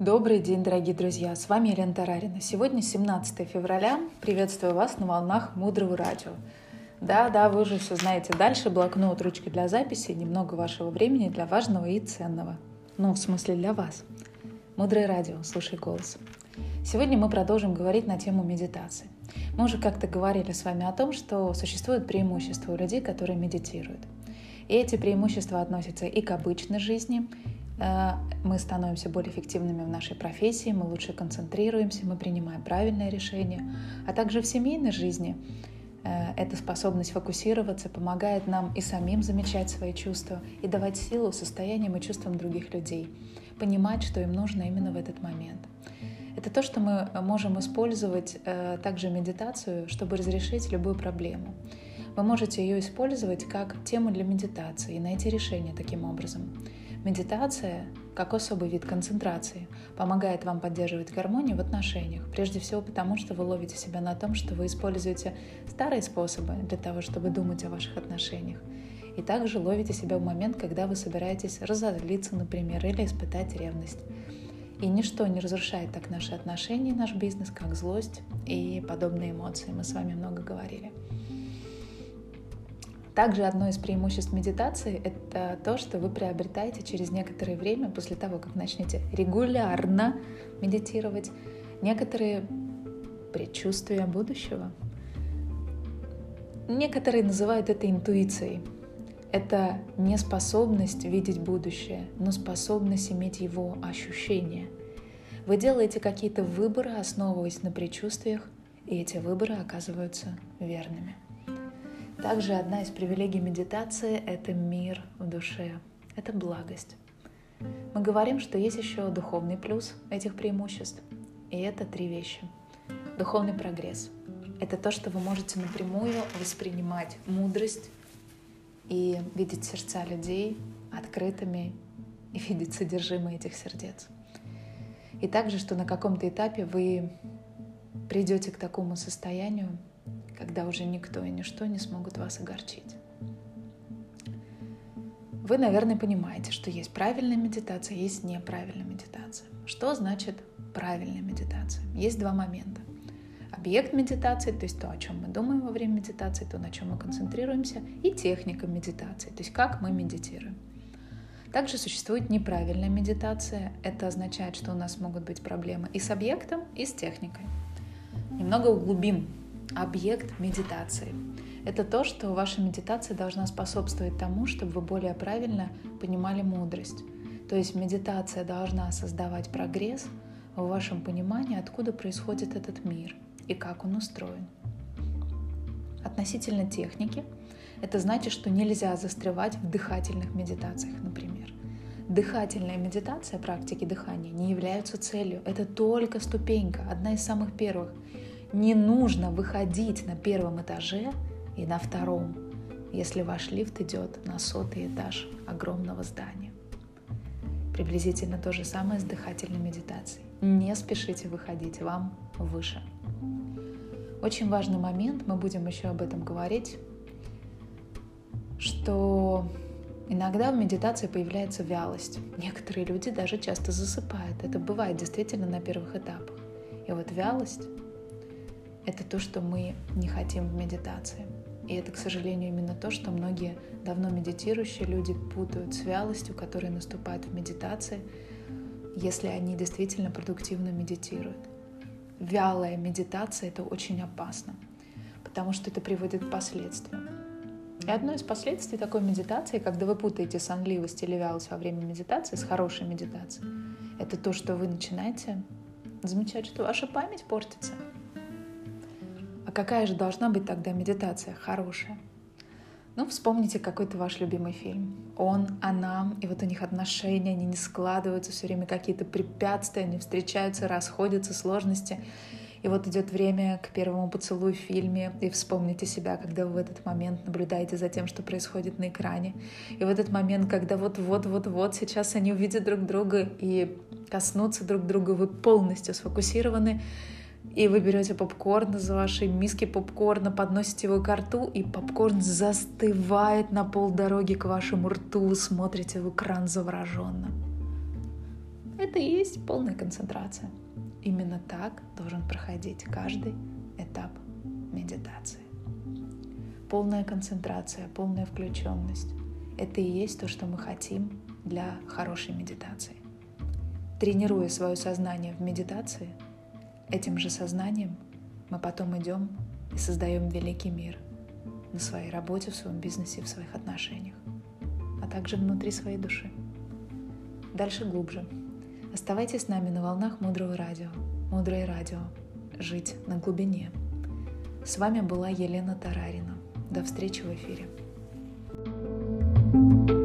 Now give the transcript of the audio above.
Добрый день, дорогие друзья! С вами Елена Тарарина. Сегодня 17 февраля. Приветствую вас на волнах Мудрого радио. Да, да, вы же все знаете. Дальше блокнот, ручки для записи, немного вашего времени для важного и ценного. Ну, в смысле для вас. Мудрое радио, слушай голос. Сегодня мы продолжим говорить на тему медитации. Мы уже как-то говорили с вами о том, что существуют преимущества у людей, которые медитируют. И эти преимущества относятся и к обычной жизни, мы становимся более эффективными в нашей профессии, мы лучше концентрируемся, мы принимаем правильное решение, а также в семейной жизни э, эта способность фокусироваться помогает нам и самим замечать свои чувства и давать силу состояниям и чувствам других людей, понимать, что им нужно именно в этот момент. Это то, что мы можем использовать э, также медитацию, чтобы разрешить любую проблему. Вы можете ее использовать как тему для медитации и найти решение таким образом. Медитация, как особый вид концентрации, помогает вам поддерживать гармонию в отношениях, прежде всего потому, что вы ловите себя на том, что вы используете старые способы для того, чтобы думать о ваших отношениях. И также ловите себя в момент, когда вы собираетесь разозлиться, например, или испытать ревность. И ничто не разрушает так наши отношения, наш бизнес, как злость и подобные эмоции. Мы с вами много говорили. Также одно из преимуществ медитации — это то, что вы приобретаете через некоторое время после того, как начнете регулярно медитировать, некоторые предчувствия будущего. Некоторые называют это интуицией. Это не способность видеть будущее, но способность иметь его ощущение. Вы делаете какие-то выборы, основываясь на предчувствиях, и эти выборы оказываются верными. Также одна из привилегий медитации — это мир в душе, это благость. Мы говорим, что есть еще духовный плюс этих преимуществ, и это три вещи. Духовный прогресс — это то, что вы можете напрямую воспринимать мудрость и видеть сердца людей открытыми и видеть содержимое этих сердец. И также, что на каком-то этапе вы придете к такому состоянию, когда уже никто и ничто не смогут вас огорчить. Вы, наверное, понимаете, что есть правильная медитация, есть неправильная медитация. Что значит правильная медитация? Есть два момента. Объект медитации, то есть то, о чем мы думаем во время медитации, то, на чем мы концентрируемся, и техника медитации, то есть как мы медитируем. Также существует неправильная медитация. Это означает, что у нас могут быть проблемы и с объектом, и с техникой. Немного углубим объект медитации. Это то, что ваша медитация должна способствовать тому, чтобы вы более правильно понимали мудрость. То есть медитация должна создавать прогресс в вашем понимании, откуда происходит этот мир и как он устроен. Относительно техники, это значит, что нельзя застревать в дыхательных медитациях, например. Дыхательная медитация, практики дыхания не являются целью. Это только ступенька, одна из самых первых – не нужно выходить на первом этаже и на втором, если ваш лифт идет на сотый этаж огромного здания. Приблизительно то же самое с дыхательной медитацией. Не спешите выходить, вам выше. Очень важный момент, мы будем еще об этом говорить, что иногда в медитации появляется вялость. Некоторые люди даже часто засыпают. Это бывает действительно на первых этапах. И вот вялость это то, что мы не хотим в медитации. И это, к сожалению, именно то, что многие давно медитирующие люди путают с вялостью, которая наступает в медитации, если они действительно продуктивно медитируют. Вялая медитация — это очень опасно, потому что это приводит к последствиям. И одно из последствий такой медитации, когда вы путаете сонливость или вялость во время медитации с хорошей медитацией, это то, что вы начинаете замечать, что ваша память портится — а какая же должна быть тогда медитация хорошая? Ну, вспомните какой-то ваш любимый фильм. Он, она, и вот у них отношения, они не складываются, все время какие-то препятствия, они встречаются, расходятся, сложности. И вот идет время к первому поцелую в фильме, и вспомните себя, когда вы в этот момент наблюдаете за тем, что происходит на экране. И в этот момент, когда вот-вот-вот-вот сейчас они увидят друг друга и коснутся друг друга, вы полностью сфокусированы и вы берете попкорн из вашей миски попкорна, подносите его к рту, и попкорн застывает на полдороги к вашему рту, смотрите в экран завороженно. Это и есть полная концентрация. Именно так должен проходить каждый этап медитации. Полная концентрация, полная включенность – это и есть то, что мы хотим для хорошей медитации. Тренируя свое сознание в медитации, этим же сознанием мы потом идем и создаем великий мир на своей работе, в своем бизнесе, в своих отношениях, а также внутри своей души. Дальше глубже. Оставайтесь с нами на волнах Мудрого Радио. Мудрое Радио. Жить на глубине. С вами была Елена Тарарина. До встречи в эфире. thank you